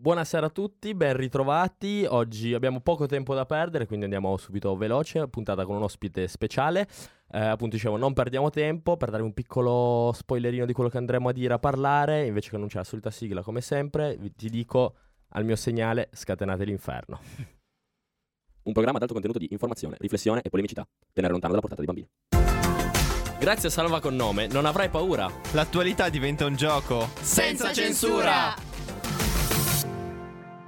Buonasera a tutti, ben ritrovati. Oggi abbiamo poco tempo da perdere, quindi andiamo subito veloce, puntata con un ospite speciale. Eh, appunto dicevo, non perdiamo tempo per dare un piccolo spoilerino di quello che andremo a dire a parlare, invece che non c'è la solita sigla come sempre, vi- ti dico al mio segnale scatenate l'inferno. Un programma ad alto contenuto di informazione, riflessione e polemicità. Tenere lontano dalla portata dei bambini. Grazie a Salva con nome, non avrai paura. L'attualità diventa un gioco. Senza censura!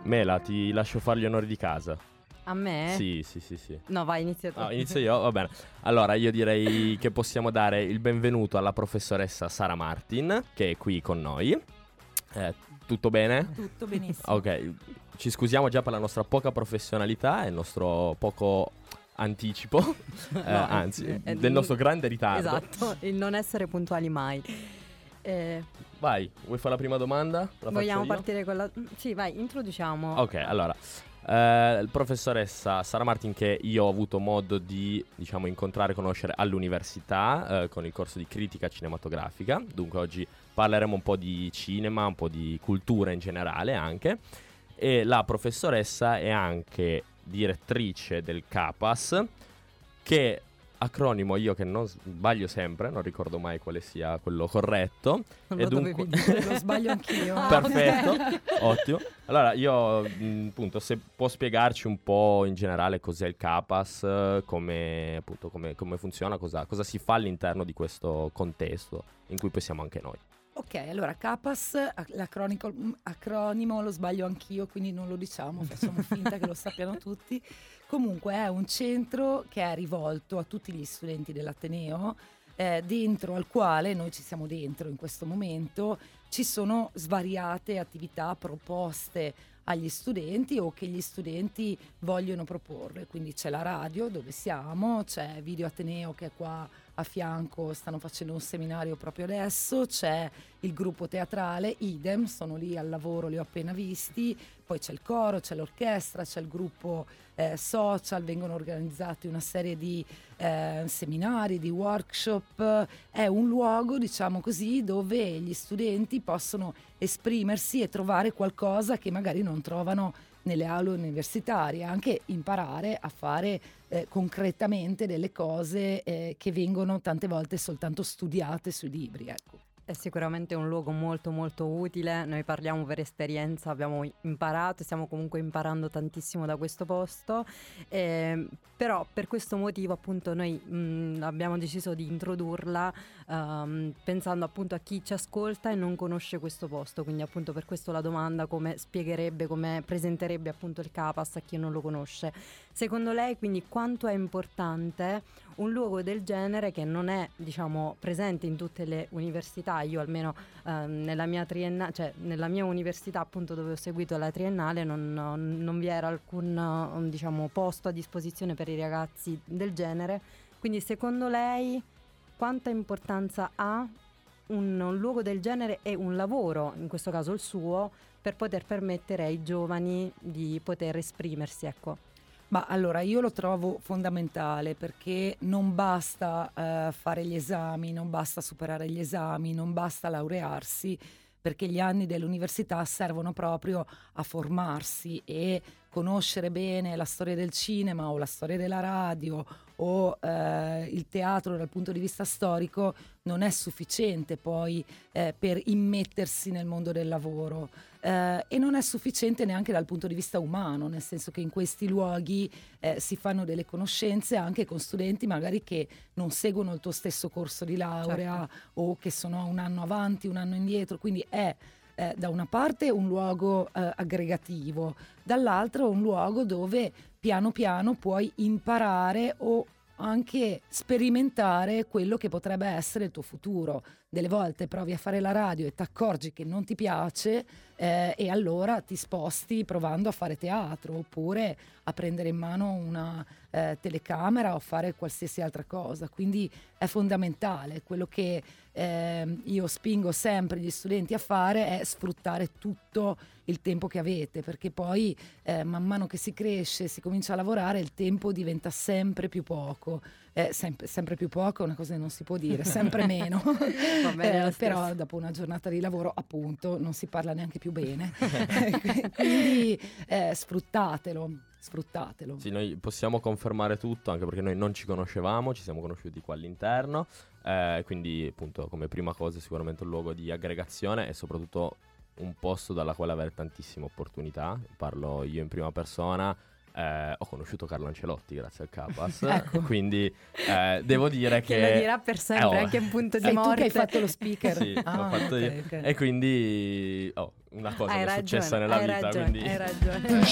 Mela, ti lascio fare gli onori di casa. A me? Sì, sì, sì, sì. No, vai, inizia tu. No, inizio io, va bene. Allora, io direi che possiamo dare il benvenuto alla professoressa Sara Martin, che è qui con noi. Eh, tutto bene? Tutto benissimo. Ok, ci scusiamo già per la nostra poca professionalità e il nostro poco anticipo, eh, No, anzi, eh, eh, del nostro grande ritardo. Esatto, il non essere puntuali mai. Eh, Vai, vuoi fare la prima domanda? La vogliamo partire con la... Sì, vai, introduciamo. Ok, allora, eh, professoressa Sara Martin che io ho avuto modo di, diciamo, incontrare e conoscere all'università eh, con il corso di critica cinematografica, dunque oggi parleremo un po' di cinema, un po' di cultura in generale anche, e la professoressa è anche direttrice del CAPAS, che acronimo io che non sbaglio sempre, non ricordo mai quale sia quello corretto, Non e lo dunque- dire. Lo sbaglio anch'io. Ah, Perfetto, ok. ottimo. Allora, io appunto, se può spiegarci un po' in generale cos'è il CAPAS, come, appunto, come, come funziona, cosa, cosa si fa all'interno di questo contesto in cui poi siamo anche noi. Ok, allora CAPAS, ac- l'acronico- m, acronimo lo sbaglio anch'io, quindi non lo diciamo, facciamo finta che lo sappiano tutti. Comunque è un centro che è rivolto a tutti gli studenti dell'Ateneo, eh, dentro al quale noi ci siamo dentro in questo momento. Ci sono svariate attività proposte agli studenti o che gli studenti vogliono proporre. Quindi c'è la radio dove siamo, c'è Video Ateneo che è qua a fianco, stanno facendo un seminario proprio adesso, c'è il gruppo teatrale, idem, sono lì al lavoro, li ho appena visti, poi c'è il coro, c'è l'orchestra, c'è il gruppo eh, social, vengono organizzati una serie di eh, seminari, di workshop, è un luogo, diciamo così, dove gli studenti possono esprimersi e trovare qualcosa che magari non trovano nelle aule universitarie, anche imparare a fare eh, concretamente delle cose eh, che vengono tante volte soltanto studiate sui libri. Ecco. È sicuramente un luogo molto molto utile, noi parliamo per esperienza, abbiamo imparato, stiamo comunque imparando tantissimo da questo posto, ehm, però per questo motivo appunto noi mh, abbiamo deciso di introdurla ehm, pensando appunto a chi ci ascolta e non conosce questo posto, quindi appunto per questo la domanda come spiegherebbe, come presenterebbe appunto il CAPAS a chi non lo conosce. Secondo lei quindi quanto è importante un luogo del genere che non è diciamo presente in tutte le università io almeno ehm, nella mia triennale cioè nella mia università appunto dove ho seguito la triennale non, non- vi era alcun diciamo posto a disposizione per i ragazzi del genere. Quindi secondo lei quanta importanza ha un, un luogo del genere e un lavoro in questo caso il suo per poter permettere ai giovani di poter esprimersi ecco Ma allora io lo trovo fondamentale perché non basta eh, fare gli esami, non basta superare gli esami, non basta laurearsi, perché gli anni dell'università servono proprio a formarsi e conoscere bene la storia del cinema o la storia della radio o eh, il teatro dal punto di vista storico non è sufficiente poi eh, per immettersi nel mondo del lavoro eh, e non è sufficiente neanche dal punto di vista umano, nel senso che in questi luoghi eh, si fanno delle conoscenze anche con studenti magari che non seguono il tuo stesso corso di laurea o che sono un anno avanti, un anno indietro, quindi è eh, da una parte un luogo eh, aggregativo, dall'altro un luogo dove piano piano puoi imparare o anche sperimentare quello che potrebbe essere il tuo futuro. Delle volte provi a fare la radio e ti accorgi che non ti piace eh, e allora ti sposti provando a fare teatro oppure a prendere in mano una eh, telecamera o fare qualsiasi altra cosa. Quindi è fondamentale. Quello che eh, io spingo sempre gli studenti a fare è sfruttare tutto il tempo che avete, perché poi eh, man mano che si cresce, si comincia a lavorare, il tempo diventa sempre più poco. Eh, sempre, sempre più poco è una cosa che non si può dire, sempre meno. Va bene Eh, però dopo una giornata di lavoro appunto non si parla neanche più bene. Quindi eh, sfruttatelo, sfruttatelo. Sì, noi possiamo confermare tutto, anche perché noi non ci conoscevamo, ci siamo conosciuti qua all'interno, eh, quindi appunto come prima cosa sicuramente un luogo di aggregazione e soprattutto un posto dalla quale avere tantissime opportunità. Parlo io in prima persona. Eh, ho conosciuto Carlo Ancelotti grazie al Capas, Ecco. quindi eh, devo dire Che che... lo dirà per sempre, Eh, oh. anche un punto di Sei tu morte. che hai fatto lo speaker. Sì, l'ho Ah, fatto ok, io. ok. E quindi... Oh, una cosa hai che è ragione, successa nella hai vita, ragione, quindi... hai ragione.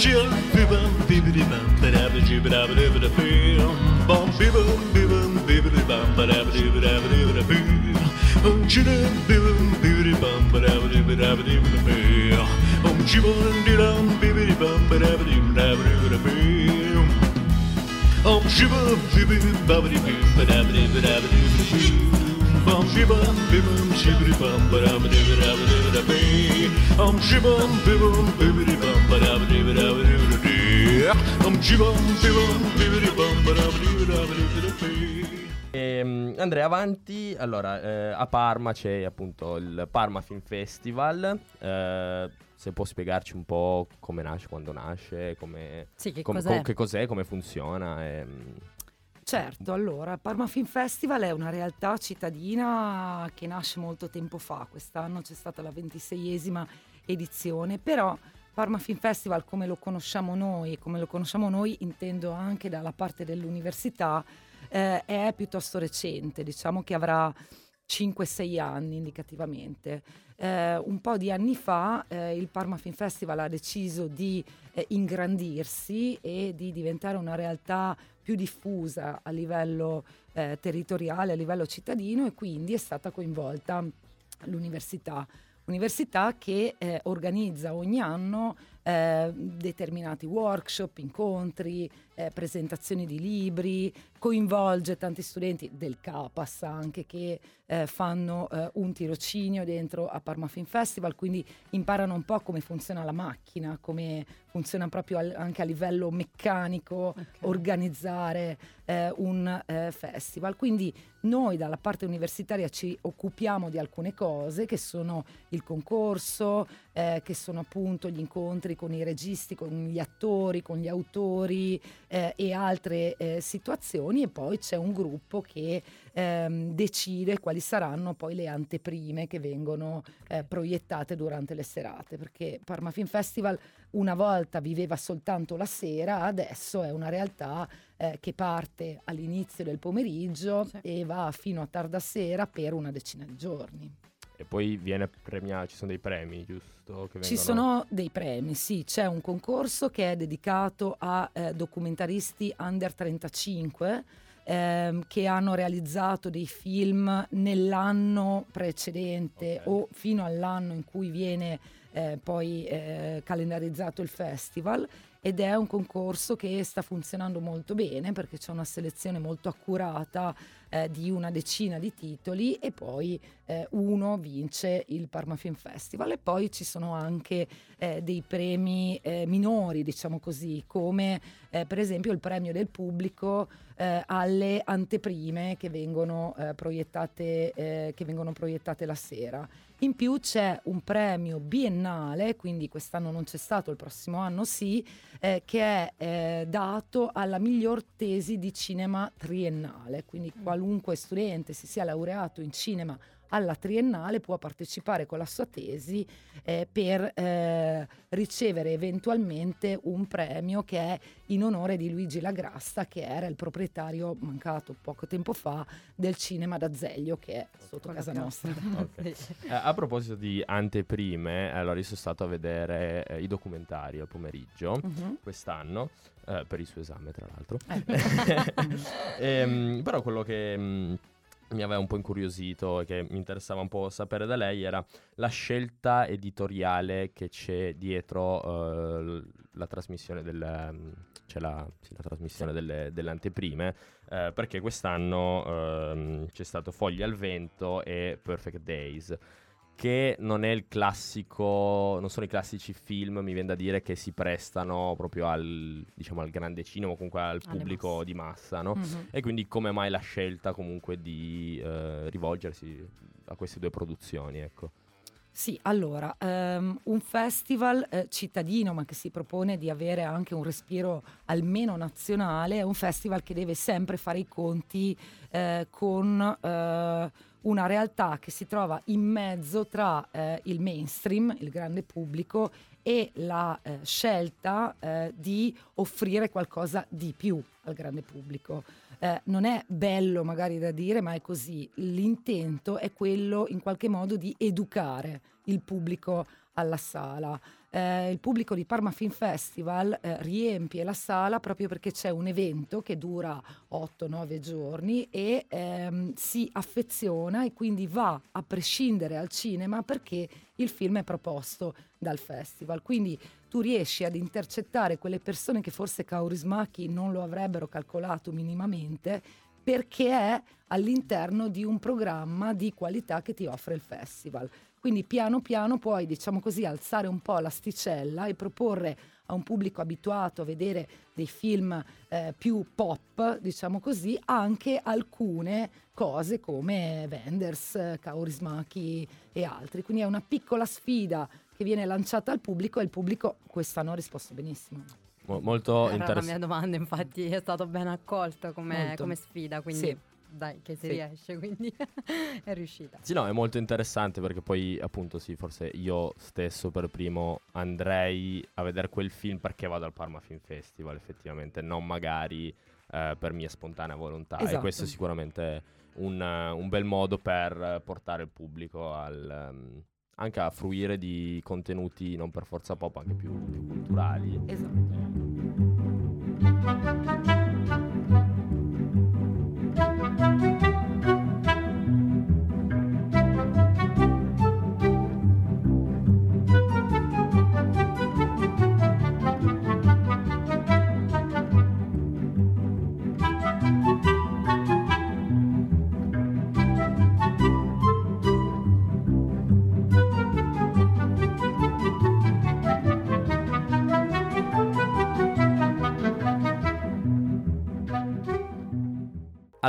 Ehm, andrei avanti, allora eh, a Parma c'è appunto il Parma Film Festival, eh, se può spiegarci un po' come nasce, quando nasce, come, Sì, che com- cos'è? co- che cos'è, come funziona. ehm. Certo, allora, Parma Film Festival è una realtà cittadina che nasce molto tempo fa, quest'anno c'è stata la 26esima edizione, però Parma Film Festival come lo conosciamo noi, come lo conosciamo noi intendo anche dalla parte dell'università, eh, è piuttosto recente, diciamo che avrà 5-6 anni indicativamente. Eh, un po' di anni fa eh, il Parma Film Festival ha deciso di eh, ingrandirsi e di diventare una realtà più diffusa a livello eh, territoriale, a livello cittadino e quindi è stata coinvolta l'università. Università che eh, organizza ogni anno eh, determinati workshop, incontri, eh, presentazioni di libri, coinvolge tanti studenti del CAPAS anche che eh, fanno eh, un tirocinio dentro a Parma Film Festival, quindi imparano un po' come funziona la macchina, come funziona proprio al- anche a livello meccanico organizzare eh, un festival. Quindi noi dalla parte universitaria ci occupiamo di alcune cose che sono il concorso, eh, che sono appunto gli incontri con i registi, con gli attori, con gli autori eh, e altre eh, situazioni. E poi c'è un gruppo che ehm, decide quali saranno poi le anteprime che vengono eh, proiettate durante le serate. Perché Parma Film Festival una volta viveva soltanto la sera, adesso è una realtà eh, che parte all'inizio del pomeriggio Sì. e va fino a tarda sera per una decina di giorni. E poi viene premiato, ci sono dei premi, giusto? Che Ci vengono- sono dei premi, sì, c'è un concorso che è dedicato a eh, documentaristi under 35 ehm, che hanno realizzato dei film nell'anno precedente Ok. o fino all'anno in cui viene eh, poi eh, calendarizzato il festival ed è un concorso che sta funzionando molto bene perché c'è una selezione molto accurata eh, di una decina di titoli e poi eh, uno vince il Parma Film Festival e poi ci sono anche eh, dei premi eh, minori, diciamo così, come eh, per esempio il premio del pubblico eh, alle anteprime che vengono, proiettate, che vengono proiettate la sera. In più c'è un premio biennale, quindi quest'anno non c'è stato, il prossimo anno sì, eh, che è eh, dato alla miglior tesi di cinema triennale, quindi qualunque studente si sia laureato in cinema alla triennale può partecipare con la sua tesi eh, per eh, ricevere eventualmente un premio che è in onore di Luigi Lagrassa che era il proprietario mancato poco tempo fa del cinema d'Azeglio che è sotto casa nostra. Ok. Eh, a proposito di anteprime, allora io sono stato a vedere eh, i documentari al pomeriggio Mhm. quest'anno, eh, per il suo esame tra l'altro. Eh. Ehm, però quello che mm, mi aveva un po' incuriosito e che mi interessava un po' sapere da lei era la scelta editoriale che c'è dietro l- la trasmissione del... c'è la, sì, la trasmissione delle, delle anteprime, eh, perché quest'anno ehm, c'è stato Fogli al vento e Perfect Days che non è il classico, non sono i classici film, mi viene da dire, che si prestano proprio al, diciamo, al grande cinema comunque al Alle pubblico masse. di massa, no? Mhm. E quindi come mai la scelta comunque di eh, rivolgersi a queste due produzioni, ecco. Sì, allora, ehm, un festival eh, cittadino ma che si propone di avere anche un respiro almeno nazionale, è un festival che deve sempre fare i conti eh, con eh, una realtà che si trova in mezzo tra eh, il mainstream, il grande pubblico, e la eh, scelta eh, di offrire qualcosa di più al grande pubblico. Eh, non è bello magari da dire, ma è così. L'intento è quello in qualche modo di educare il pubblico alla sala. Eh, il pubblico di Parma Film Festival eh, riempie la sala proprio perché c'è un evento che dura 8-9 giorni e ehm, si affeziona e quindi va a prescindere al cinema perché il film è proposto dal festival. Quindi tu riesci ad intercettare quelle persone che forse Kaurismäki non lo avrebbero calcolato minimamente perché è all'interno di un programma di qualità che ti offre il festival. Quindi piano piano puoi, diciamo così, alzare un po' l'asticella e proporre a un pubblico abituato a vedere dei film eh, più pop, diciamo così, anche alcune cose come Wenders, Kaurismäki e altri. Quindi è una piccola sfida che viene lanciata al pubblico e il pubblico quest'anno ha risposto benissimo. Mo- molto Era la interessante. mia domanda, infatti è stato ben accolto come, come sfida, quindi Sì. Dai che si Sì. riesce, quindi è riuscita. Sì, no, è molto interessante perché poi, appunto, sì, forse io stesso per primo andrei a vedere quel film perché vado al Parma Film Festival, effettivamente, non magari eh, per mia spontanea volontà. E Esatto. questo è sicuramente un, un bel modo per portare il pubblico al, ehm, anche a fruire di contenuti non per forza pop, anche più, più culturali. Esatto.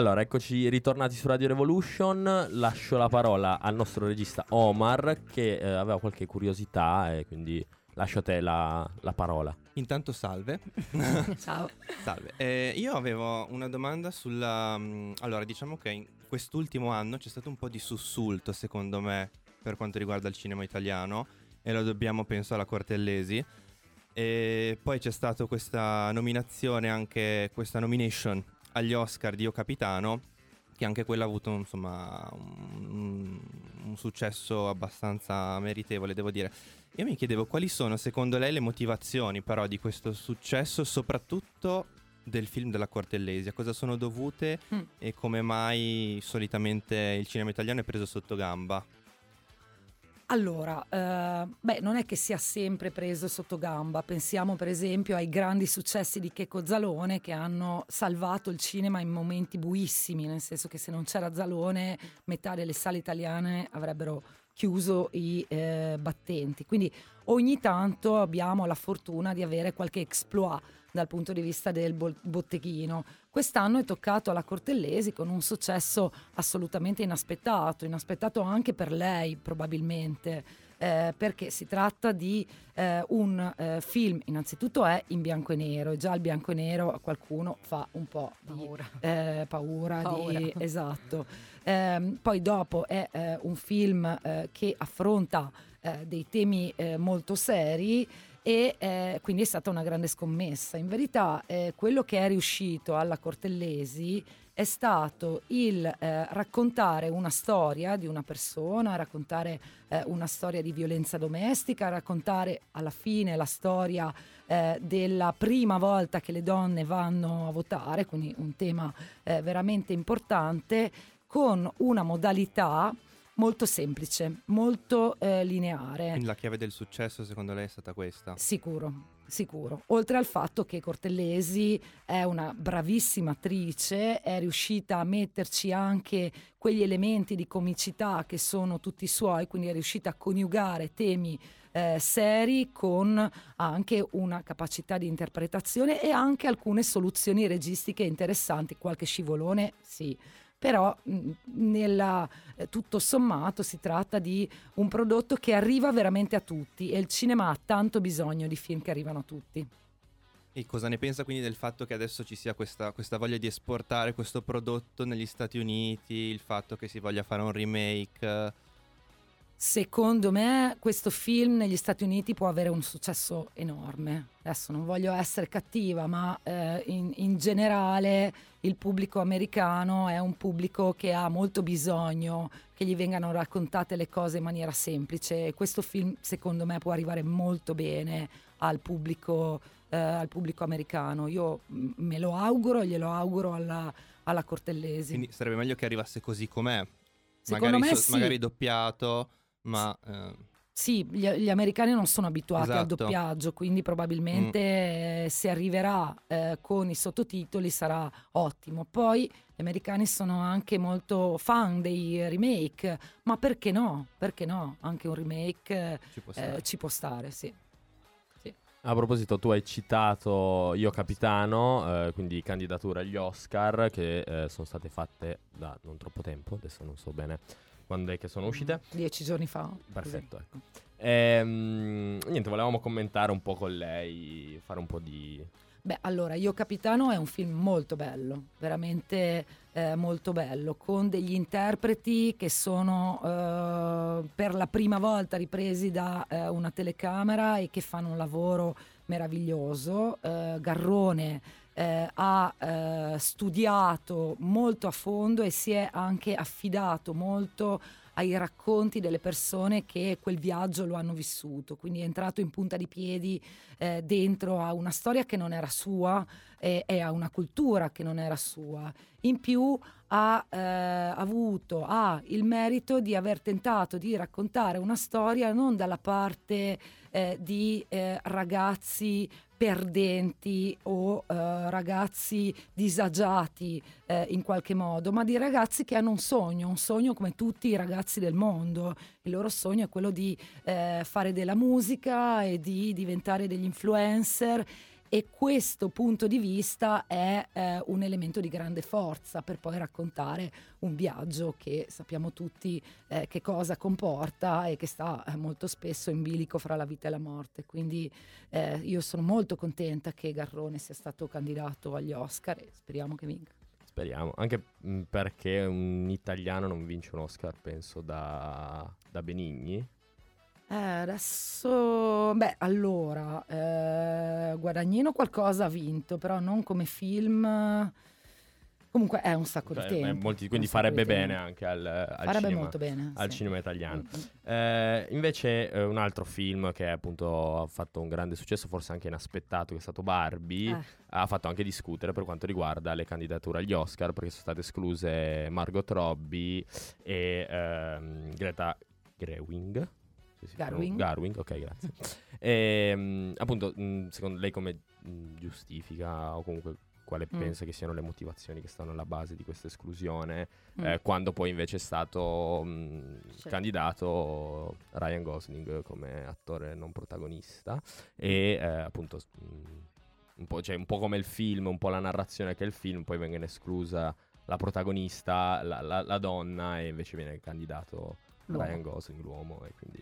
Allora, eccoci ritornati su Radio Revolution. Lascio la parola al nostro regista Omar che eh, aveva qualche curiosità e quindi lascio a te la, la parola. Intanto salve. Ciao. salve. Eh, io avevo una domanda sulla... mm, allora, diciamo che in quest'ultimo anno c'è stato un po' di sussulto, secondo me, per quanto riguarda il cinema italiano e lo dobbiamo, penso, alla Cortellesi. E poi c'è stata questa nominazione, anche questa nomination agli Oscar di Io Capitano, che anche quella ha avuto insomma un, un successo abbastanza meritevole, devo dire. Io mi chiedevo quali sono secondo lei le motivazioni però di questo successo, soprattutto del film della Cortellesi, a cosa sono dovute Mm. e come mai solitamente il cinema italiano è preso sotto gamba. Allora, eh, beh, non è che sia sempre preso sotto gamba. Pensiamo per esempio ai grandi successi di Checco Zalone che hanno salvato il cinema in momenti buissimi, nel senso che se non c'era Zalone metà delle sale italiane avrebbero chiuso i eh, battenti. Quindi ogni tanto abbiamo la fortuna di avere qualche exploit dal punto di vista del botteghino. Quest'anno è toccato alla Cortellesi con un successo assolutamente inaspettato, inaspettato anche per lei probabilmente, eh, perché si tratta di eh, un eh, film, innanzitutto è in bianco e nero, e già il bianco e nero a qualcuno fa un po' di Paura. eh, paura, Paura. Di, esatto. Ehm, poi dopo è eh, un film eh, che affronta eh, dei temi eh, molto seri e eh, quindi è stata una grande scommessa. In verità eh, quello che è riuscito alla Cortellesi è stato il eh, raccontare una storia di una persona, raccontare eh, una storia di violenza domestica, raccontare alla fine la storia eh, della prima volta che le donne vanno a votare, quindi un tema eh, veramente importante, con una modalità molto semplice, molto eh, lineare. Quindi la chiave del successo secondo lei è stata questa? Sicuro, sicuro. Oltre al fatto che Cortellesi è una bravissima attrice, è riuscita a metterci anche quegli elementi di comicità che sono tutti suoi, quindi è riuscita a coniugare temi eh, seri con anche una capacità di interpretazione e anche alcune soluzioni registiche interessanti, qualche scivolone sì, però mh, nella, eh, tutto sommato si tratta di un prodotto che arriva veramente a tutti e il cinema ha tanto bisogno di film che arrivano a tutti. E cosa ne pensa quindi del fatto che adesso ci sia questa, questa voglia di esportare questo prodotto negli Stati Uniti, il fatto che si voglia fare un remake? Secondo me questo film negli Stati Uniti può avere un successo enorme. Adesso non voglio essere cattiva, ma eh, in, in, generale il pubblico americano è un pubblico che ha molto bisogno che gli vengano raccontate le cose in maniera semplice e questo film secondo me può arrivare molto bene al pubblico, eh, al pubblico americano. Io me lo auguro, glielo auguro alla, alla Cortellesi. Quindi sarebbe meglio che arrivasse così com'è. Secondo magari, me so, sì. magari doppiato ma... Eh... Sì, gli, gli, americani non sono abituati esatto. al doppiaggio, quindi probabilmente mm. eh, se arriverà eh, con i sottotitoli sarà ottimo. Poi gli americani sono anche molto fan dei remake, ma perché no? Perché no? Anche un remake ci può eh, stare, ci può stare sì. sì. A proposito, tu hai citato Io Capitano, eh, quindi candidatura agli Oscar che eh, sono state fatte da non troppo tempo, adesso non so bene quando è che sono uscite? Dieci giorni fa. Perfetto, ecco. Ehm, niente, volevamo commentare un po' con lei, fare un po' di... Beh, allora, Io Capitano è un film molto bello, veramente eh, molto bello, con degli interpreti che sono eh, per la prima volta ripresi da eh, una telecamera e che fanno un lavoro meraviglioso. Eh, Garrone eh, ha eh, studiato molto a fondo e si è anche affidato molto ai racconti delle persone che quel viaggio lo hanno vissuto, quindi è entrato in punta di piedi eh, dentro a una storia che non era sua e, e, a una cultura che non era sua. In più ha eh, avuto ha il merito di aver tentato di raccontare una storia non dalla parte eh, di eh, ragazzi perdenti o eh, ragazzi disagiati eh, in qualche modo, ma di ragazzi che hanno un sogno, un sogno come tutti i ragazzi del mondo. Il loro sogno è quello di eh, fare della musica e di diventare degli influencer e questo punto di vista è eh, un elemento di grande forza per poi raccontare un viaggio che sappiamo tutti eh, che cosa comporta e che sta eh, molto spesso in bilico fra la vita e la morte. Quindi eh, io sono molto contenta che Garrone sia stato candidato agli Oscar e speriamo che vinca. Speriamo, anche perché un italiano non vince un Oscar, penso, da, da Benigni. Eh, adesso, beh, allora, eh, Guadagnino qualcosa ha vinto, però non come film. Comunque è un sacco Cioè, di eh, tempo. molti- quindi farebbe bene anche al, al Farebbe cinema, molto bene. al sì. cinema italiano. Mm, mm. Eh, invece eh, un altro film che appunto ha fatto un grande successo, forse anche inaspettato, che è stato Barbie, Eh. ha fatto anche discutere per quanto riguarda le candidature agli Oscar, perché sono state escluse Margot Robbie e ehm, Greta Gerwig. Sì, sì, Garwig. Garwig, ok, grazie. e, mm, appunto, mm, secondo lei come mm, giustifica o comunque quale Mm. pensa che siano le motivazioni che stanno alla base di questa esclusione, Mm. eh, quando poi invece è stato mm, Sì. candidato Ryan Gosling come attore non protagonista e eh, appunto mm, un, po', cioè, un po' come il film, un po' la narrazione che è il film, poi viene esclusa la protagonista, la, la- la donna e invece viene candidato L'uomo. Ryan Gosling, l'uomo e quindi...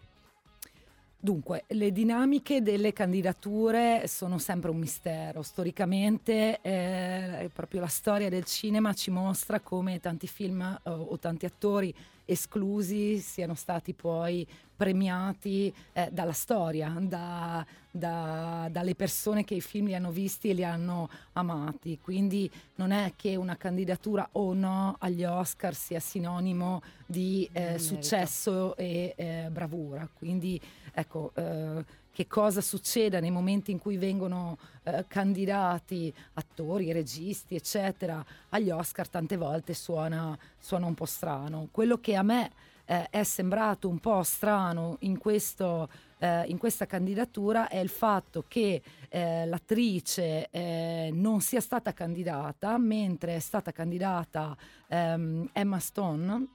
Dunque, le dinamiche delle candidature sono sempre un mistero. Storicamente, eh, proprio la storia del cinema ci mostra come tanti film eh, o tanti attori esclusi siano stati poi premiati eh, dalla storia, da- da- dalle persone che i film li hanno visti e li hanno amati. Quindi non è che una candidatura o no agli Oscar sia sinonimo di eh, successo e eh, bravura. Quindi ecco, eh, che cosa succeda nei momenti in cui vengono eh, candidati attori, registi, eccetera, agli Oscar tante volte suona, suona un po' strano. Quello che a me eh, è sembrato un po' strano in, questo, eh, in questa candidatura è il fatto che eh, l'attrice eh, non sia stata candidata, mentre è stata candidata ehm, Emma Stone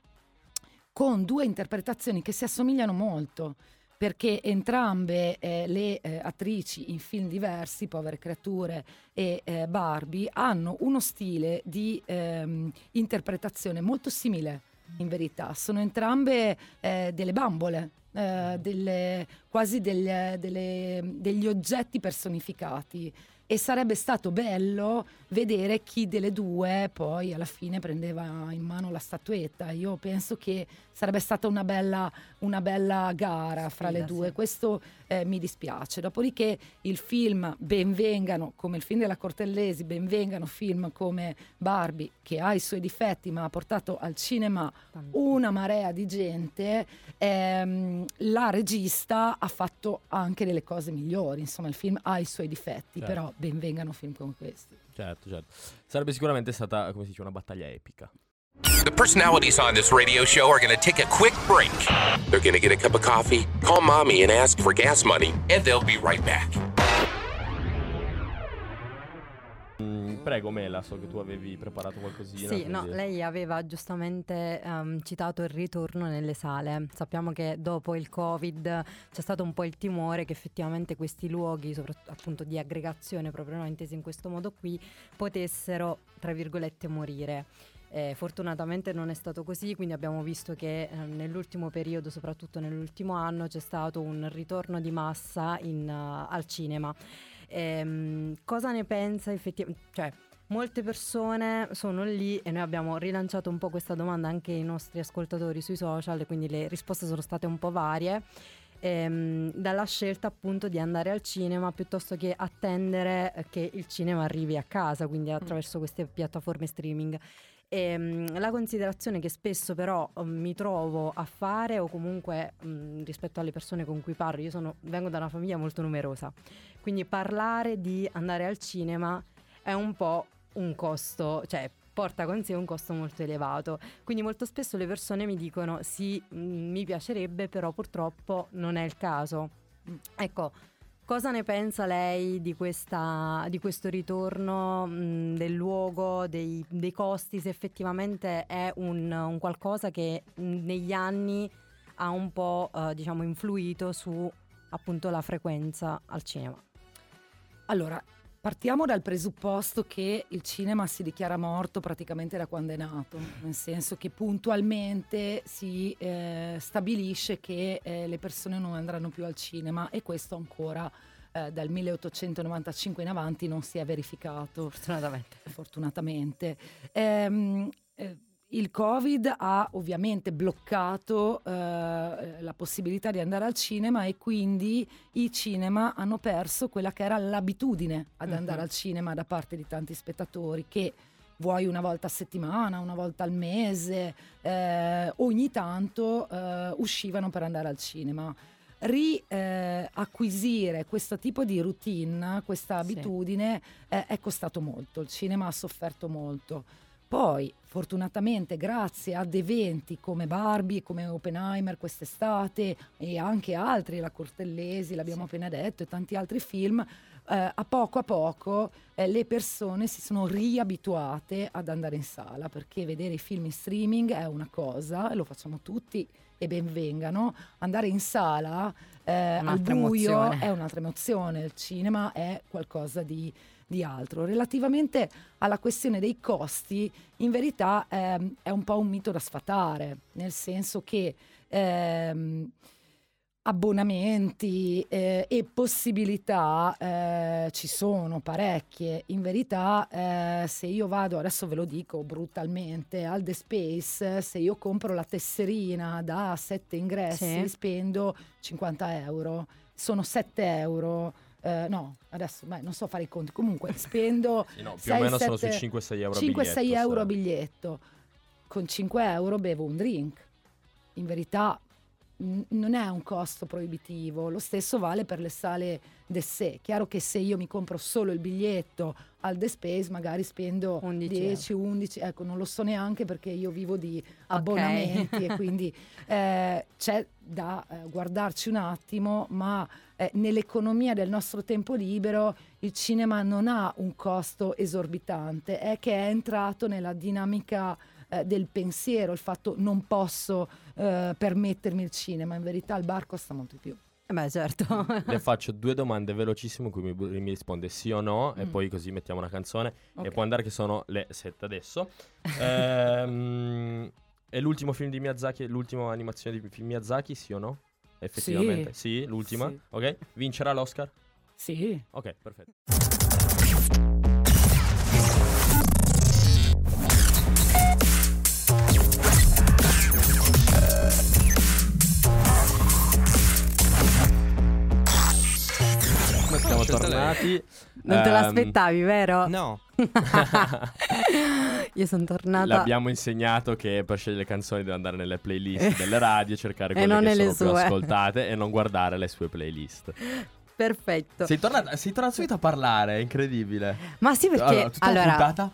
con due interpretazioni che si assomigliano molto. Perché entrambe eh, le eh, attrici in film diversi, Povere Creature e eh, Barbie, hanno uno stile di ehm, interpretazione molto simile, in verità. Sono entrambe eh, delle bambole, eh, delle, quasi delle, delle, degli oggetti personificati e sarebbe stato bello vedere chi delle due poi alla fine prendeva in mano la statuetta. Io penso che sarebbe stata una bella, una bella gara fra Sfida, le due, sì. questo eh, mi dispiace. Dopodiché il film benvengano, come il film della Cortellesi, benvengano film come Barbie, che ha i suoi difetti ma ha portato al cinema una marea di gente, ehm, la regista ha fatto anche delle cose migliori, insomma il film ha i suoi difetti, certo. però benvengano film come questi. Certo, certo. Sarebbe sicuramente stata, come si dice, una battaglia epica. The personalities on this radio show are going to take a quick break. They're going to get a cup of coffee, call mommy and ask for gas money, and they'll be right back. Mm, prego Mela, so che tu avevi preparato qualcosina. Sì, no, lei aveva giustamente um, citato il ritorno nelle sale. Sappiamo che dopo il Covid c'è stato un po' il timore che effettivamente questi luoghi, soprattutto appunto di aggregazione, proprio no, intesi in questo modo qui, potessero, tra virgolette, morire. Eh, fortunatamente non è stato così, quindi abbiamo visto che eh, nell'ultimo periodo, soprattutto nell'ultimo anno, c'è stato un ritorno di massa in, uh, al cinema. Ehm, cosa ne pensa effettivamente? Cioè, molte persone sono lì e noi abbiamo rilanciato un po' questa domanda anche ai nostri ascoltatori sui social, quindi le risposte sono state un po' varie. Ehm, dalla scelta appunto di andare al cinema piuttosto che attendere che il cinema arrivi a casa, quindi mm. attraverso queste piattaforme streaming. E, ehm, la considerazione che spesso però um, mi trovo a fare o comunque um, rispetto alle persone con cui parlo, io sono, vengo da una famiglia molto numerosa, quindi parlare di andare al cinema è un po' un costo, cioè porta con sé un costo molto elevato. Quindi molto spesso le persone mi dicono sì, mh, mm, mi piacerebbe, però purtroppo non è il caso. Ecco, Cosa ne pensa lei di, questa, di questo ritorno mh, del luogo, dei, dei, costi, se effettivamente è un, un qualcosa che mh, negli anni ha un po' eh, diciamo, influito su appunto la frequenza al cinema? Allora, partiamo dal presupposto che il cinema si dichiara morto praticamente da quando è nato, nel senso che puntualmente si eh, stabilisce che eh, le persone non andranno più al cinema e questo ancora eh, dal 1895 in avanti non si è verificato. Fortunatamente. Fortunatamente. Ehm, eh, il Covid ha ovviamente bloccato eh, la possibilità di andare al cinema e quindi i cinema hanno perso quella che era l'abitudine ad uh-huh. andare al cinema da parte di tanti spettatori che vuoi una volta a settimana, una volta al mese, eh, ogni tanto eh, uscivano per andare al cinema. Riacquisire eh, questo tipo di routine, questa abitudine, sì. è costato molto, il cinema ha sofferto molto. Poi, fortunatamente, grazie ad eventi come Barbie, come Oppenheimer quest'estate e anche altri, la Cortellesi, l'abbiamo sì. appena detto, e tanti altri film, eh, a poco a poco eh, le persone si sono riabituate ad andare in sala perché vedere i film in streaming è una cosa, e lo facciamo tutti e benvengano, andare in sala eh, al buio emozione. è un'altra emozione, il cinema è qualcosa di di altro. Relativamente alla questione dei costi, in verità ehm, è un po' un mito da sfatare, nel senso che ehm, abbonamenti eh, e possibilità eh, ci sono parecchie. In verità, eh, se io vado, adesso ve lo dico brutalmente, al The Space, se io compro la tesserina da sette ingressi, sì. spendo 50 euro. Sono 7 euro eh, no, adesso beh, non so fare i conti, comunque spendo sì, no, più 6, o meno 7, sono sui 5-6 euro 5-6 euro a biglietto. Con 5 euro bevo un drink. In verità non è un costo proibitivo, lo stesso vale per le sale de sé. Chiaro che se io mi compro solo il biglietto al The Space magari spendo 11 10, 11, ecco non lo so neanche perché io vivo di abbonamenti okay. e quindi eh, c'è da eh, guardarci un attimo, ma eh, nell'economia del nostro tempo libero il cinema non ha un costo esorbitante, è che è entrato nella dinamica eh, del pensiero, il fatto non posso eh, permettermi il cinema, in verità il bar costa molto di più. Eh Beh, certo. Le faccio due domande velocissime in cui mi, mi risponde sì o no e Mm. poi così mettiamo una canzone e Ok. può andare che sono le 7 adesso. Ehm, è l'ultimo film di Miyazaki, l'ultima animazione di film Miyazaki, sì o no? Effettivamente. Sì, l'ultima. Sì. Ok? Vincerà l'Oscar? Sì. Ok, perfetto. Tornati. Non te Ehm, l'aspettavi, vero? No, Io sono tornata. Le abbiamo insegnato che per scegliere le canzoni deve andare nelle playlist delle radio, cercare quelle che sono più sue. ascoltate e non guardare le sue playlist. Perfetto. Sei tornata, sei tornata subito a parlare, è incredibile. Ma sì, perché allora, tutta la allora, puntata?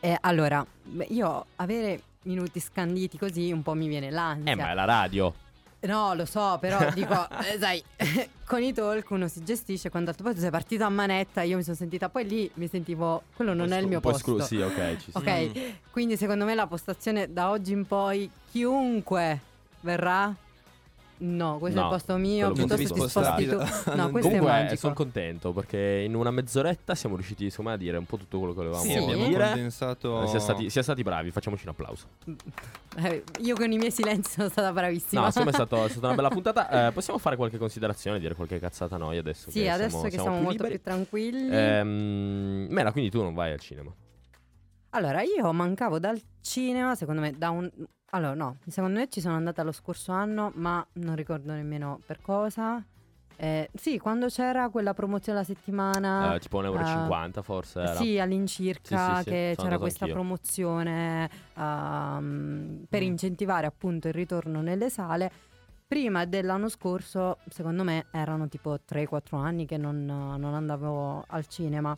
eh, allora, io avere minuti scanditi così un po' mi viene l'ansia. Eh, ma è la radio. No, lo so, però dico, eh, sai, con i talk uno si gestisce quando poi tu sei partito a manetta, io mi sono sentita, poi lì mi sentivo, quello non è il mio posto. scru- sì, ok, ci sta. Ok, Mm. quindi secondo me la postazione da oggi in poi, chiunque verrà, no, questo No, è il posto mio, piuttosto ti posso sposti tu. No, questo è Comunque magico. sono contento perché in una mezz'oretta siamo riusciti me a dire un po' tutto quello che volevamo sì, abbiamo dire. condensato. Eh, Siamo stati, siamo stati bravi, facciamoci un applauso. Eh, io con i miei silenzi sono stata bravissima. No, me è, stato- è stata una bella puntata. Eh, possiamo fare qualche considerazione, dire qualche cazzata noi adesso? sì, che adesso siamo, che siamo siamo più molto liberi. più tranquilli. Ehm, Mela, quindi tu non vai al cinema? Allora, io mancavo dal cinema, secondo me, da un... Allora, no, secondo me ci sono andata lo scorso anno, ma non ricordo nemmeno per cosa. Eh, sì, quando c'era quella promozione la settimana... Eh, tipo 1,50 euro ah, forse era. Sì, all'incirca Sì, sì, sì, che sono c'era questa anch'io. promozione ehm, per Mm. incentivare appunto il ritorno nelle sale. Prima dell'anno scorso, secondo me, erano tipo 3-4 anni che non, non andavo al cinema.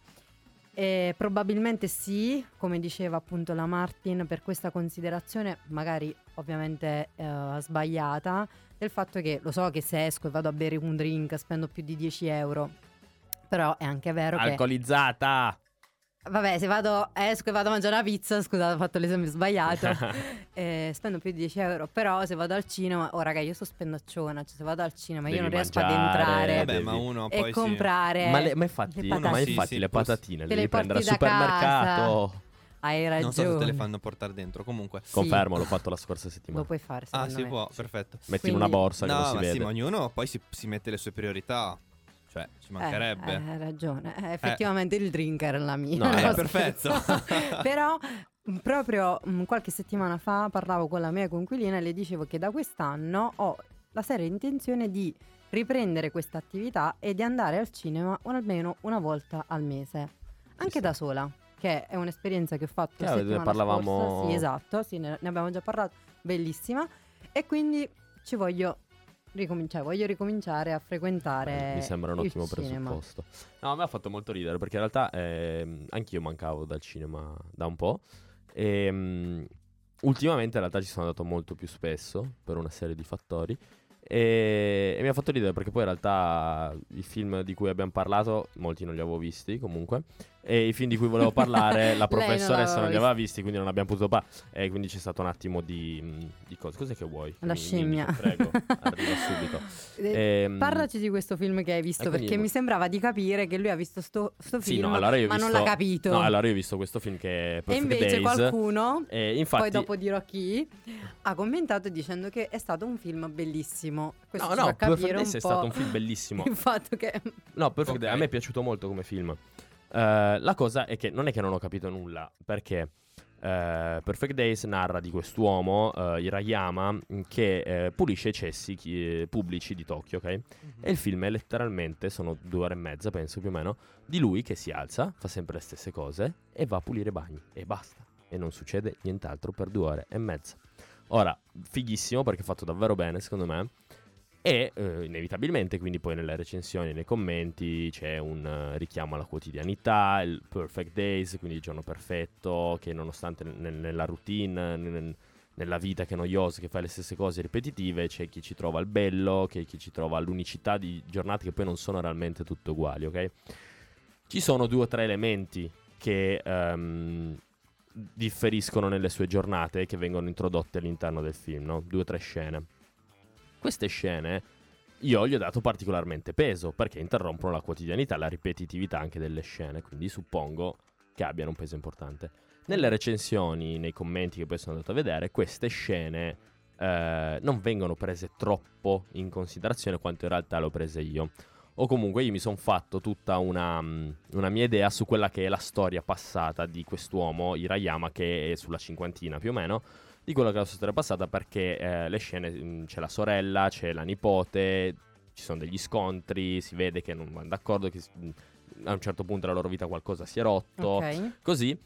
E probabilmente sì, come diceva appunto la Martin, per questa considerazione, magari ovviamente eh, sbagliata, del fatto che lo so che se esco e vado a bere un drink spendo più di 10 euro. Però è anche vero che Alcolizzata! Vabbè, se vado, esco e vado a mangiare una pizza, scusate, ho fatto l'esempio sbagliato, eh, spendo più di 10 euro, però se vado al cinema, oh raga, io sono spendacciona, cioè se vado al cinema io Devi non riesco mangiare, ad entrare Vabbè, devi- ma uno e poi sì. comprare ma, le- ma infatti, le ma patatine. infatti Sì, sì, le patatine le devi prendere al supermercato. Hai ragione. Non so se te le fanno portare dentro. Comunque. Sì, Confermo, l'ho fatto la scorsa Lo settimana. puoi fare, Ah, si me. può, perfetto. Metti in una borsa che non No, si ma vede. sì, ma ognuno poi si, si mette le sue priorità. Cioè, ci mancherebbe. Eh, hai ragione, Eh, effettivamente il drink era la mia. No, non eh, perfetto. Però mh, proprio mh, qualche settimana fa parlavo con la mia coinquilina e le dicevo che da quest'anno ho la seria intenzione di riprendere questa attività e di andare al cinema almeno una volta al mese, anche sta. da sola, che è un'esperienza che ho fatto ne settimana parlavamo- scorsa. Sì, esatto, sì, ne, ne abbiamo già parlato, bellissima. E quindi ci voglio ricominciare, voglio ricominciare a frequentare Mi sembra un ottimo cinema. presupposto. No, a me ha fatto molto ridere perché in realtà ehm, anch'io mancavo dal cinema da un po'. E mm, ultimamente in realtà ci sono andato molto più spesso per una serie di fattori. E, e mi ha fatto ridere perché poi in realtà i film di cui abbiamo parlato, molti non li avevo visti comunque. E i film di cui volevo parlare, la non professoressa l'aveva non li aveva visti, quindi non abbiamo potuto parlare. E quindi c'è stato un attimo di, di cose. Cos'è che vuoi? La Mi- scimmia. mi- Prego, arriva subito. Eh, Ehm, Parlaci di questo film che hai visto, e quindi- perché mi sembrava di capire che lui ha visto sto, sto Sì, film, no, allora ma non visto- l'ha capito. No, allora io ho visto questo film che è e Perfect invece Days. qualcuno, E infatti, poi dopo dirò chi, ha commentato dicendo che è stato un film bellissimo. Questo No, no, Perfect Days è stato un film bellissimo. Il fatto che... No, Perfect Ok. Days a me è piaciuto molto come film. Eh, la cosa è che non è che non ho capito nulla, perché eh, Perfect Days narra di quest'uomo, eh, Hirayama, che pulisce i cessi chi- pubblici di Tokyo, ok? E il film è letteralmente, sono due ore e mezza, penso più o meno, di lui che si alza, fa sempre le stesse cose e va a pulire bagni e basta. E non succede nient'altro per due ore e mezza. Ora, fighissimo perché è fatto davvero bene, secondo me. E eh, inevitabilmente, quindi poi nelle recensioni, nei commenti c'è un eh, richiamo alla quotidianità, il perfect days, quindi il giorno perfetto, che nonostante nel- nella routine, nel- nella vita che è noiosa, che fa le stesse cose ripetitive, c'è chi ci trova il bello, che chi ci trova l'unicità di giornate che poi non sono realmente tutte uguali, ok? Ci sono due o tre elementi che ehm, differiscono nelle sue giornate che vengono introdotte all'interno del film, no? Due o tre scene. Queste scene io gli ho dato particolarmente peso perché interrompono la quotidianità, la ripetitività anche delle scene, quindi suppongo che abbiano un peso importante. Nelle recensioni, nei commenti che poi sono andato a vedere, queste scene eh, non vengono prese troppo in considerazione quanto in realtà le ho prese io. O comunque io mi sono fatto tutta una, mm, una mia idea su quella che è la storia passata di quest'uomo, Hirayama, che è sulla cinquantina più o meno, di quella che è la sua storia passata perché eh, le scene, mh, c'è la sorella, c'è la nipote, ci sono degli scontri, si vede che non vanno d'accordo, che mh, a un certo punto della loro vita qualcosa si è rotto, Ok. così.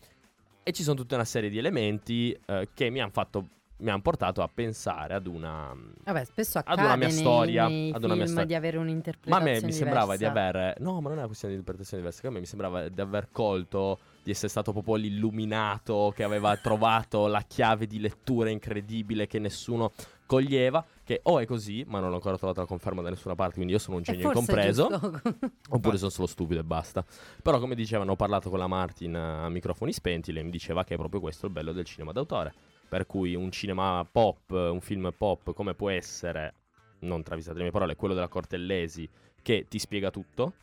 E ci sono tutta una serie di elementi eh, che mi hanno fatto, mi hanno portato a pensare ad una... Vabbè, spesso Ad una mia nei, storia, nei ad una mia storia. di avere Ma a un'interpretazione me mi sembrava di aver. No, ma non è una questione di interpretazione diversa. A me mi sembrava di aver colto. Di essere stato proprio l'illuminato che aveva trovato la chiave di lettura incredibile che nessuno coglieva. Che o è così, ma non ho ancora trovato la conferma da nessuna parte. Quindi io sono un genio incompreso. Oppure sono solo stupido e basta. Però, come dicevano, ho parlato con la Martin a microfoni spenti. Lei mi diceva che è proprio questo il bello del cinema d'autore. Per cui un cinema pop, un film pop, come può essere, non travisate le mie parole, quello della Cortellesi, che ti spiega tutto.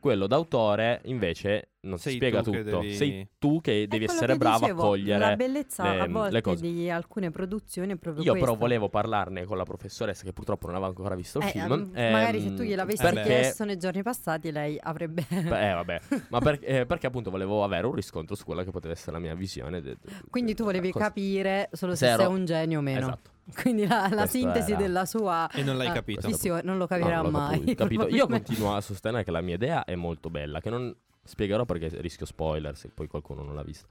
Quello d'autore, invece, non Sei ti spiega tutto. devi- Sei tu che devi essere che bravo dicevo, a cogliere. La bellezza le- a le volte cose. di alcune produzioni è proprio Io però questa. volevo parlarne con la professoressa che purtroppo non aveva ancora visto il Eh, film. ehm, magari se ehm, tu gliel'avessi perché- chiesto nei giorni passati, lei avrebbe. Beh, eh, vabbè, ma per- eh, perché appunto volevo avere un riscontro su quella che poteva essere la mia visione. de- de- Quindi tu volevi cosa- capire solo se Zero. sei un genio o meno. Esatto. Quindi la, la sintesi era- della sua E non l'hai capito. visione non lo No, capirà non l'ho mai. capito. Io continuo a sostenere che la mia idea è molto bella, che non spiegherò perché rischio spoiler se poi qualcuno non l'ha visto.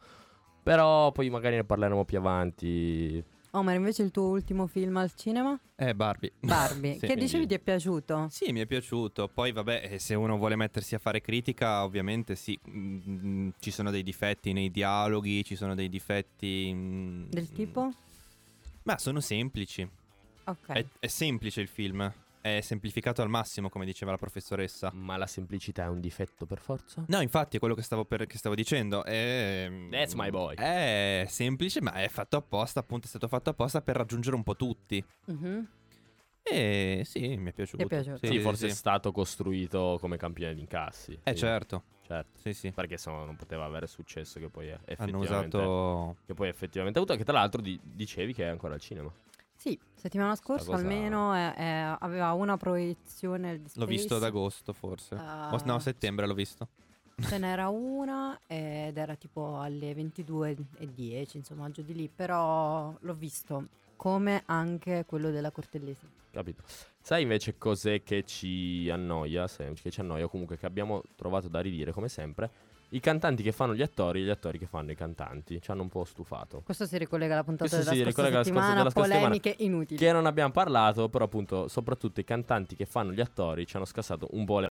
Però poi magari ne parleremo più avanti. Omar, invece il tuo ultimo film al cinema? Eh, Barbie. Barbie. Sì, che quindi- dicevi ti è piaciuto? Sì, mi è piaciuto. Poi, vabbè, eh, se uno vuole mettersi a fare critica, ovviamente sì, mm, ci sono dei difetti nei dialoghi, ci sono dei difetti. mm, Del tipo? Ma sono semplici. Ok. È, è semplice il film. È semplificato al massimo, come diceva la professoressa. Ma la semplicità è un difetto per forza? No, infatti è quello che stavo, per- che stavo dicendo. È, That's my boy. È semplice, ma è fatto apposta. Appunto, è stato fatto apposta per raggiungere un po' tutti. Mhm. E sì, mi è piaciuto. È piaciuto? Sì, Sì, forse sì. è stato costruito come campione di incassi. Eh, certo. certo. Sì, sì. Perché se no non poteva avere successo che poi è Hanno effettivamente, usato. che poi effettivamente ha avuto. Che tra l'altro di- dicevi che è ancora al cinema. Sì, settimana scorsa cosa- almeno eh, eh, aveva una proiezione. di L'ho visto ad agosto, forse. Ah. O- no, a settembre l'ho visto. Ce n'era una ed era tipo alle 22.10, insomma, giù di lì. Però l'ho visto come anche quello della Cortellesi. Capito? Sai invece cos'è che ci annoia? se- Che ci annoia, comunque che abbiamo trovato da ridire come sempre. I cantanti che fanno gli attori e gli attori che fanno i cantanti. Ci hanno un po' stufato. Questo si ricollega alla puntata Questo della si scorsa settimana, della scorsa settimana. polemiche inutili. Che non abbiamo parlato, però appunto, soprattutto i cantanti che fanno gli attori ci hanno scassato un po' le...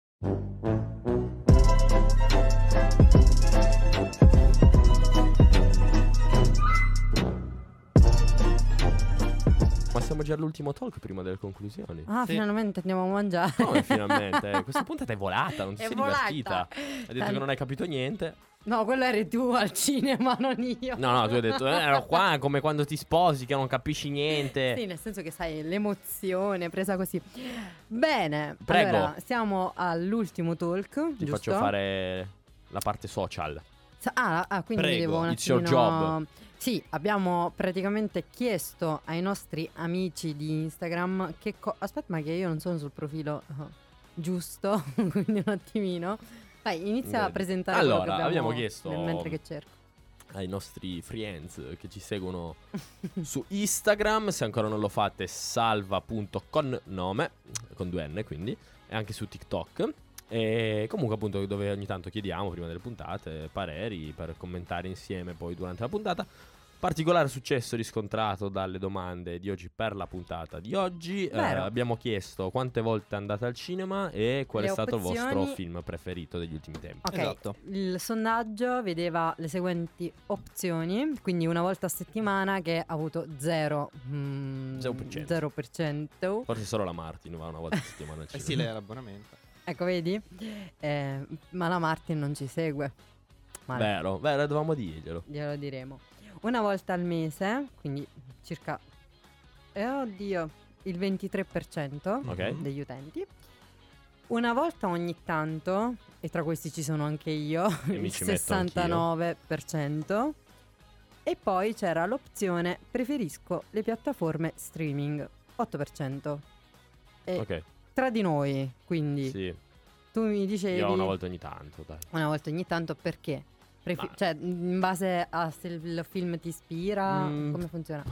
siamo già all'ultimo talk prima delle conclusioni. Ah, Sì. finalmente andiamo a mangiare. Come finalmente? Questa puntata è volata, non ti È sei volata. divertita. Hai detto Tan- che non hai capito niente. No, quello eri tu al cinema, non io. No, no, tu hai detto, eh, ero qua come quando ti sposi che non capisci niente. Sì, nel senso che sai, l'emozione presa così. Bene, Prego. allora siamo all'ultimo talk, Ti giusto? faccio fare la parte social. Ah, ah, quindi Prego, devo un it's your attimino... job. Sì, abbiamo praticamente chiesto ai nostri amici di Instagram che co- Aspetta, ma che io non sono sul profilo eh, giusto, quindi un attimino. Vai, inizia a presentare Allora, abbiamo abbiamo chiesto- mentre che cerco. ai nostri friends che ci seguono su Instagram. Se ancora non lo fate, salva.connome con due N quindi, e anche su TikTok. E comunque, appunto, dove ogni tanto chiediamo prima delle puntate pareri per commentare insieme poi durante la puntata. Particolare successo riscontrato dalle domande di oggi per la puntata di oggi. Eh, abbiamo chiesto quante volte andate al cinema e qual Le è stato il vostro opzioni- film preferito degli ultimi tempi. Ok, Esatto. il sondaggio vedeva le seguenti opzioni, quindi una volta a settimana che ha avuto 0, mm, 0%. 0%. Forse solo la Martin va una volta a settimana al Eh cinema. sì, lei ha l'abbonamento. Ecco, vedi? Eh, ma la Martin non ci segue. Male. Vero, vero, dovevamo dirglielo. Glielo diremo. Una volta al mese, quindi circa... Eh, oddio. il 23% Ok. Mhm. degli utenti. Una volta ogni tanto, e tra questi ci sono anche io, E il ci metto 69%. E poi c'era l'opzione preferisco le piattaforme streaming, 8%. E Ok, tra di noi, quindi sì. tu mi dicevi Io una volta ogni tanto, dai. una volta ogni tanto perché? Prefi- Ma- Cioè, in base a se il film ti ispira, Mm. come funziona?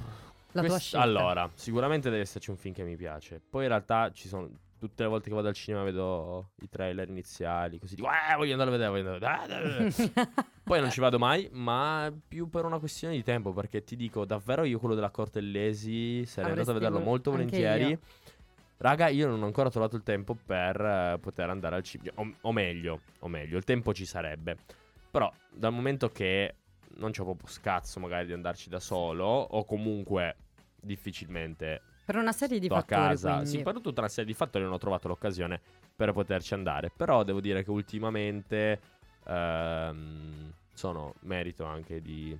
La tua Quest- scelta. Allora, sicuramente deve esserci un film che mi piace. Poi in realtà ci sono. Tutte le volte che vado al cinema vedo i trailer iniziali, così dico, eh, voglio andare a vedere, voglio andare a vedere. Poi non ci vado mai, ma più per una questione di tempo, perché ti dico, davvero io quello della Cortellesi sarei andato Avresti a vederlo molto volentieri. io. Raga, io non ho ancora trovato il tempo per eh, poter andare al cinema. O, o meglio, o meglio, il tempo ci sarebbe. Però, dal momento che non c'ho proprio scazzo magari di andarci da solo, o comunque difficilmente per una serie di sto a fattori, casa. quindi. Sì, per tutta una serie di fattori non ho trovato l'occasione per poterci andare. Però devo dire che ultimamente ehm, sono merito anche di,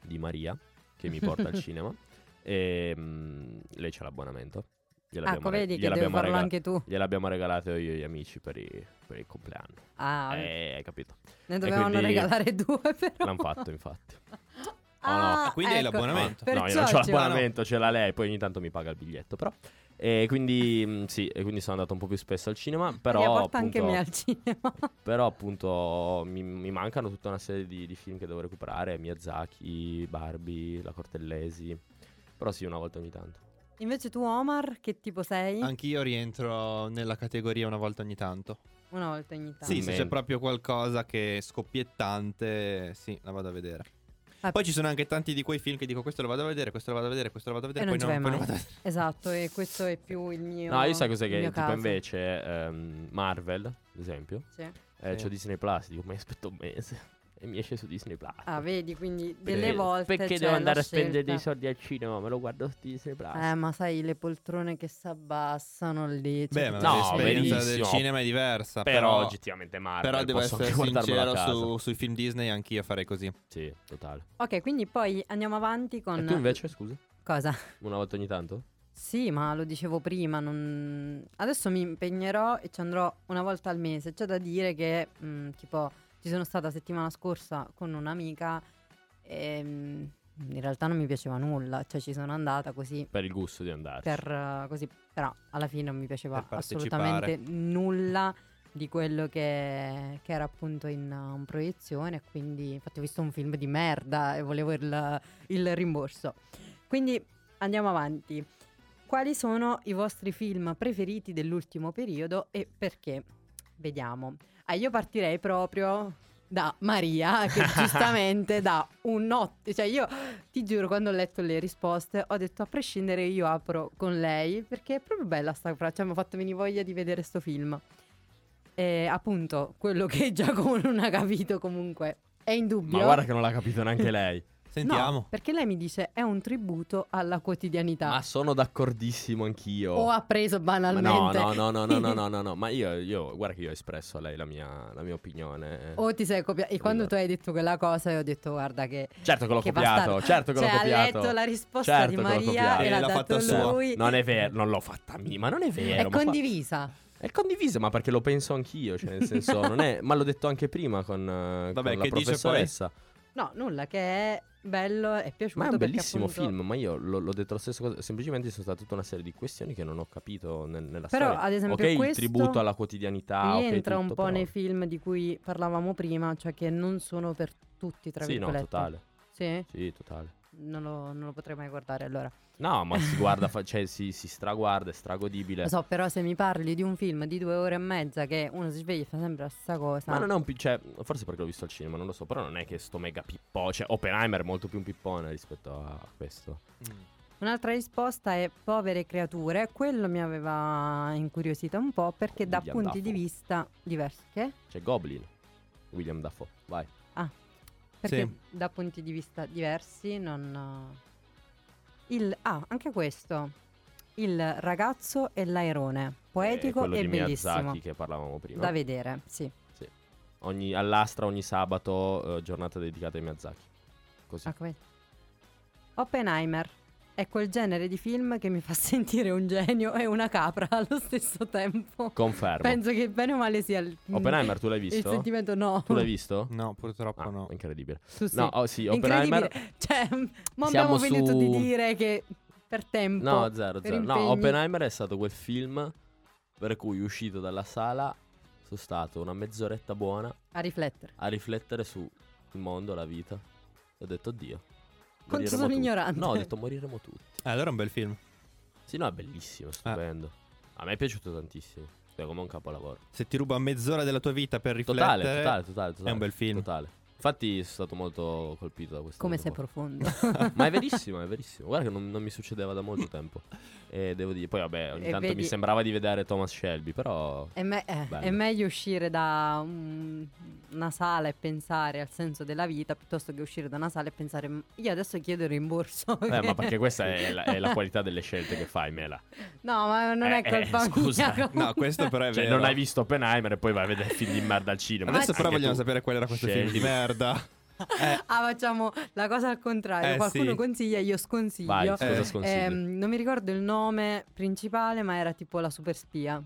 di Maria che mi porta al cinema. E mm, lei c'ha l'abbonamento. Gliel'abbiamo Ecco, re- vedi che devi farlo regala- anche tu. Gliel'abbiamo regalato io e gli amici per, i- per il compleanno. Ah, Eh, hai capito? ne dovevano regalare due, però. L'hanno fatto, infatti. Ah, Ah, quindi hai ecco. l'abbonamento? no, io Perciò non ho l'abbonamento, ce l'ha lei, poi ogni tanto mi paga il biglietto, però. E quindi, mm, sì, e quindi sono andato un po' più spesso al cinema, però porta appunto, anche me al cinema. però appunto mi, mi mancano tutta una serie di, di film che devo recuperare, Miyazaki, Barbie, La Cortellesi, però sì, una volta ogni tanto. Invece tu, Omar, che tipo sei? Anch'io rientro nella categoria una volta ogni tanto. Una volta ogni tanto. Sì, se c'è proprio qualcosa che è scoppiettante, sì, la vado a vedere. Ah, Poi ci sono anche tanti di quei film che dico questo lo vado a vedere, questo lo vado a vedere, questo lo vado a vedere, E non poi, ci no, vai poi non vado a vedere. Esatto, e questo è più il mio. No, io sai cos'è che tipo caso. invece ehm, Marvel, ad esempio, Sì. eh, Sì. c'ho Disney Plus, dico, ma aspetto un mese e mi esce su Disney Plus. Ah, vedi, quindi Perché- delle volte Perché c'è devo andare la a spendere dei soldi al cinema? Me lo guardo su Disney Plus. Eh, ma sai, le poltrone che si abbassano lì. Beh, cioè, ma No, l'esperienza del verissimo. cinema è diversa. però, Però, oggettivamente Marvel però devo essere sincero, su- sui film Disney anch'io farei così. Sì, totale. Ok, quindi poi andiamo avanti con. E tu invece, scusa? Cosa? Una volta ogni tanto? Sì, ma lo dicevo prima, non- adesso mi impegnerò e ci andrò una volta al mese. C'è da dire che, mh, tipo, ci sono stata settimana scorsa con un'amica e mh, in realtà non mi piaceva nulla, cioè ci sono andata così Per il gusto di andarci. per così, però alla fine non mi piaceva assolutamente nulla di quello che, che era appunto in, uh, in proiezione, quindi infatti ho visto un film di merda e volevo il, il rimborso. Quindi andiamo avanti. Quali sono i vostri film preferiti dell'ultimo periodo e perché? Vediamo. Ah, io partirei proprio da Maria, che giustamente dà un notte. Cioè, io ti giuro, quando ho letto le risposte, ho detto a prescindere io apro con lei, perché è proprio bella sta frase. Cioè, mi ha fatto venire voglia di vedere sto film. E appunto, quello che Giacomo non ha capito comunque è indubbio. Ma guarda che non l'ha capito neanche lei. Sentiamo. No, perché lei mi dice è un tributo alla quotidianità. Ma sono d'accordissimo anch'io. O ha preso banalmente. No, no, no, no, no, no, no, no, Ma io, io, guarda che io ho espresso a lei la mia, la mia opinione. O ti sei copiato. E quando tu hai detto quella cosa, io ho detto guarda che... Certo che l'ho che copiato, bastardo. certo che cioè, l'ho copiato. ha letto la risposta certo di Maria e l'ha, l'ha dato fatta lui. Sua. Non è vero, non l'ho fatta mia, ma non è vero. È condivisa. Fa... È condivisa, ma perché lo penso anch'io, cioè nel senso, non è... Ma l'ho detto anche prima con, eh, Vabbè, con la professoressa. Dice poi? No, nulla, che è bello, è piaciuto. Ma è un bellissimo appunto- film, ma io l'ho, l'ho detto la stessa cosa. Semplicemente sono state tutta una serie di questioni che non ho capito nel- nella Però, storia. ad esempio, ok, il tributo alla quotidianità. Rientra un tutto, po' però- nei film di cui parlavamo prima, cioè che non sono per tutti, tra Sì, no, virgolette. totale. Sì? Sì, totale. Non lo, non lo potrei mai guardare allora. No, ma si guarda, fa- cioè si, si straguarda, è stragodibile. Lo so, però se mi parli di un film di due ore e mezza che uno si sveglia e fa sempre la stessa cosa. Ma non è un pi- cioè, forse perché l'ho visto al cinema, non lo so, però non è che sto mega pippone, cioè Oppenheimer è molto più un pippone rispetto a questo. Mm. Un'altra risposta è povere creature. Quello mi aveva incuriosita un po' perché da William punti di Dafoe. vista diversi. Che? C'è Goblin, William Dafoe, vai. Perché Sì. da punti di vista diversi non... Il, ah, anche questo. Il ragazzo e l'airone. Poetico Eh, e di bellissimo. Miyazaki che parlavamo prima. Da vedere, sì. Ogni, all'Astra ogni sabato, eh, giornata dedicata ai Miyazaki. Così. Ah, come- Oppenheimer. È quel genere di film che mi fa sentire un genio e una capra allo stesso tempo. Confermo. Penso che bene o male sia il, Oppenheimer, tu l'hai il visto? sentimento no. Tu l'hai visto? No, purtroppo Ah, no. incredibile. Tu sì. No, oh, sì, Oppenheimer. Cioè, ma abbiamo finito su- di dire che per tempo. No, zero, zero. No. Oppenheimer è stato quel film per cui uscito dalla sala sono stato una mezz'oretta buona A riflettere. a riflettere sul mondo, la vita. E ho detto oddio. Quanto sono tutti." ignorante. No, ho detto moriremo tutti. Eh, allora è un bel film. Sì, no, è bellissimo, stupendo. A me è piaciuto tantissimo. È come un capolavoro. Se ti ruba mezz'ora della tua vita per riflettere, Totale, totale, totale, totale. è un bel film. Totale. Infatti sono stato molto colpito da questo. Come sei qua. profondo. Ma è verissimo, è verissimo. Guarda che non, non mi succedeva da molto tempo. E devo dire, poi vabbè, ogni E tanto mi vedi- sembrava di vedere Thomas Shelby, però... È, me- eh, Bello. è meglio uscire da un- una sala e pensare al senso della vita piuttosto che uscire da una sala e pensare "M- io adesso chiedo il rimborso. Eh, ma perché questa è la, è la qualità delle scelte che fai, Mela. No, ma non è Eh, colpa eh, scusa. mia. No, questo però è Cioè, vero. non hai visto Oppenheimer e poi vai a vedere film di merda al cinema. Adesso Anche però vogliamo tu. sapere qual era questo film di Scegli. Merda. Eh, Ah, facciamo la cosa al contrario. Eh, Qualcuno sì. consiglia, io sconsiglio. Vai, cosa Eh? Ehm, non mi ricordo il nome principale, ma era tipo la super spia.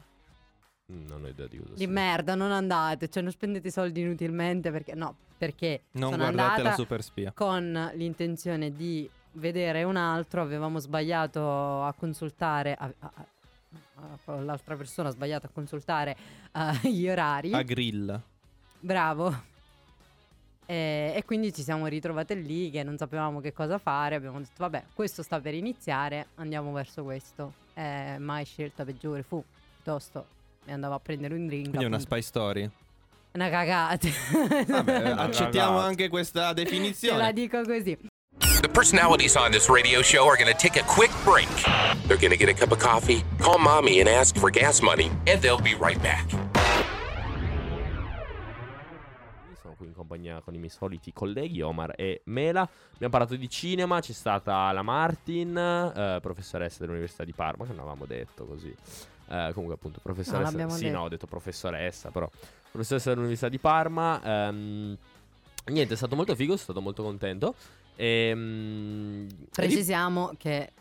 Mm, Non ho idea di cosa Di sia. merda, non andate, cioè non spendete soldi inutilmente perché no, perché non sono guardate la super spia. con l'intenzione di vedere un altro, avevamo sbagliato a consultare a- a- a- l'altra persona ha sbagliato a consultare eh, gli orari. A grill. Bravo. E, e quindi ci siamo ritrovate lì che non sapevamo che cosa fare. Abbiamo detto, vabbè, questo sta per iniziare, andiamo verso questo. Eh, mai scelta peggiore fu piuttosto mi andavo a prendere un drink. Quindi è una appunto. spy story. Una cagata. Vabbè, accettiamo anche questa Te la definizione. dico così. The personalities on this radio show are going to take a quick break. They're going to get a cup of coffee, call mommy, and ask for gas money, and they'll be right back. Sono qui in compagnia con i miei soliti colleghi Omar e Mela. Abbiamo parlato di cinema, c'è stata la Martin, eh, professoressa dell'Università di Parma, che non avevamo detto così. Eh, comunque appunto professoressa, l'abbiamo sì detto. no ho detto professoressa però professoressa dell'Università di Parma ehm, niente è stato molto figo sono stato molto contento Ehm, e, Precisiamo che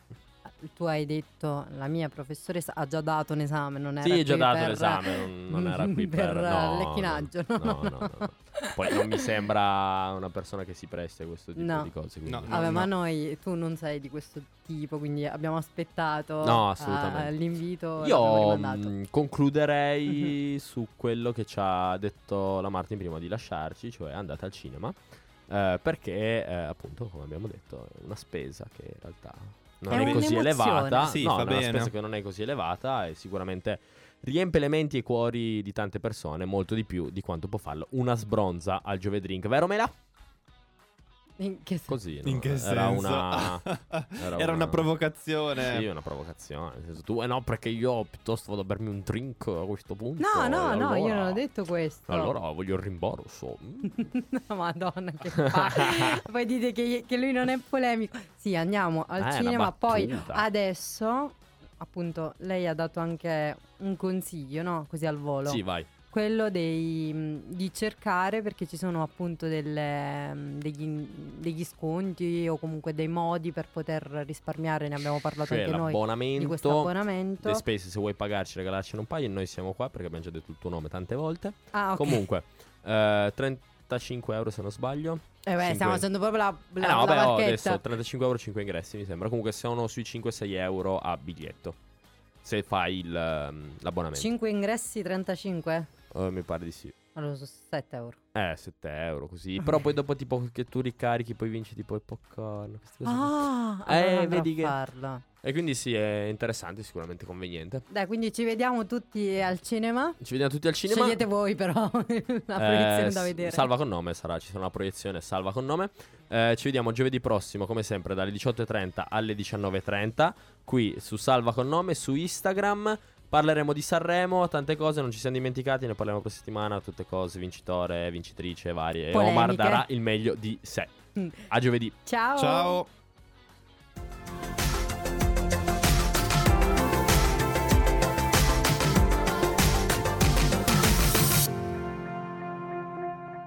tu hai detto la mia professoressa ha già dato un esame, non era Sì, già qui dato per- l'esame, non, non era qui per, per, no, lecchinaggio. No, No, no, no, no. Poi non mi sembra una persona che si presti a questo tipo No. di cose. quindi- No, Vabbè, ma no. noi tu non sei di questo tipo, quindi abbiamo aspettato No, eh, assolutamente. l'invito. l'abbiamo Io mh, concluderei su quello che ci ha detto la Martin prima di lasciarci, cioè andate al cinema. eh, perché eh, appunto, come abbiamo detto, è una spesa che in realtà non È è, così elevata. Sì, no, fa una bene. spesa che non è così elevata e sicuramente riempie le menti e i cuori di tante persone molto di più di quanto può farlo una sbronza al Giove Drink, vero Mela? In che senso? Così, no? In che era senso? una Era, era una una- provocazione. Sì, una provocazione. Nel senso, tu, eh no, perché io piuttosto vado a bermi un drink a questo punto. No, no, e no, io allora- non ho detto questo. Allora voglio il rimborso. Madonna, che fa. Poi dite che, che lui non è polemico. Sì, andiamo al Eh, cinema. Poi adesso, appunto, lei ha dato anche un consiglio, no? Così al volo. sì, vai. Quello dei, mh, di cercare perché ci sono appunto delle, mh, degli, degli sconti o comunque dei modi per poter risparmiare. Ne abbiamo parlato Cioè anche noi di questo abbonamento. Le spese, se vuoi pagarci, regalarcene un paio. Noi siamo qua perché abbiamo già detto il tuo nome tante volte. Ah, ok. Comunque, eh, 35 euro se non sbaglio. Eh beh, stiamo cinque- facendo proprio la, Eh la, no, la vabbè, oh, adesso 35 euro 5 ingressi mi sembra. Comunque sono sui 5-6 euro a biglietto. Se fai il, ehm, l'abbonamento. 5 ingressi, 35? Eh, mi pare di sì. Allora sono 7 euro. Eh, 7 euro così. Però poi dopo tipo che tu ricarichi, poi vinci tipo il popcorn. Ah, Eh, allora vedi che- farlo. E quindi sì, è interessante, sicuramente conveniente. Dai, quindi ci vediamo tutti al cinema. Ci vediamo tutti al cinema. Scegliete voi però la Eh, proiezione da vedere. Salva con nome sarà, ci sarà una proiezione salva con nome. Eh, ci vediamo giovedì prossimo, come sempre, dalle 18.30 alle 19.30, qui su Salva con nome, su Instagram. Parleremo di Sanremo, tante cose, non ci siamo dimenticati, ne parliamo questa settimana, tutte cose, vincitore, vincitrice, varie. Polemiche. Omar darà il meglio di sé. Mm. A giovedì. Ciao. Ciao.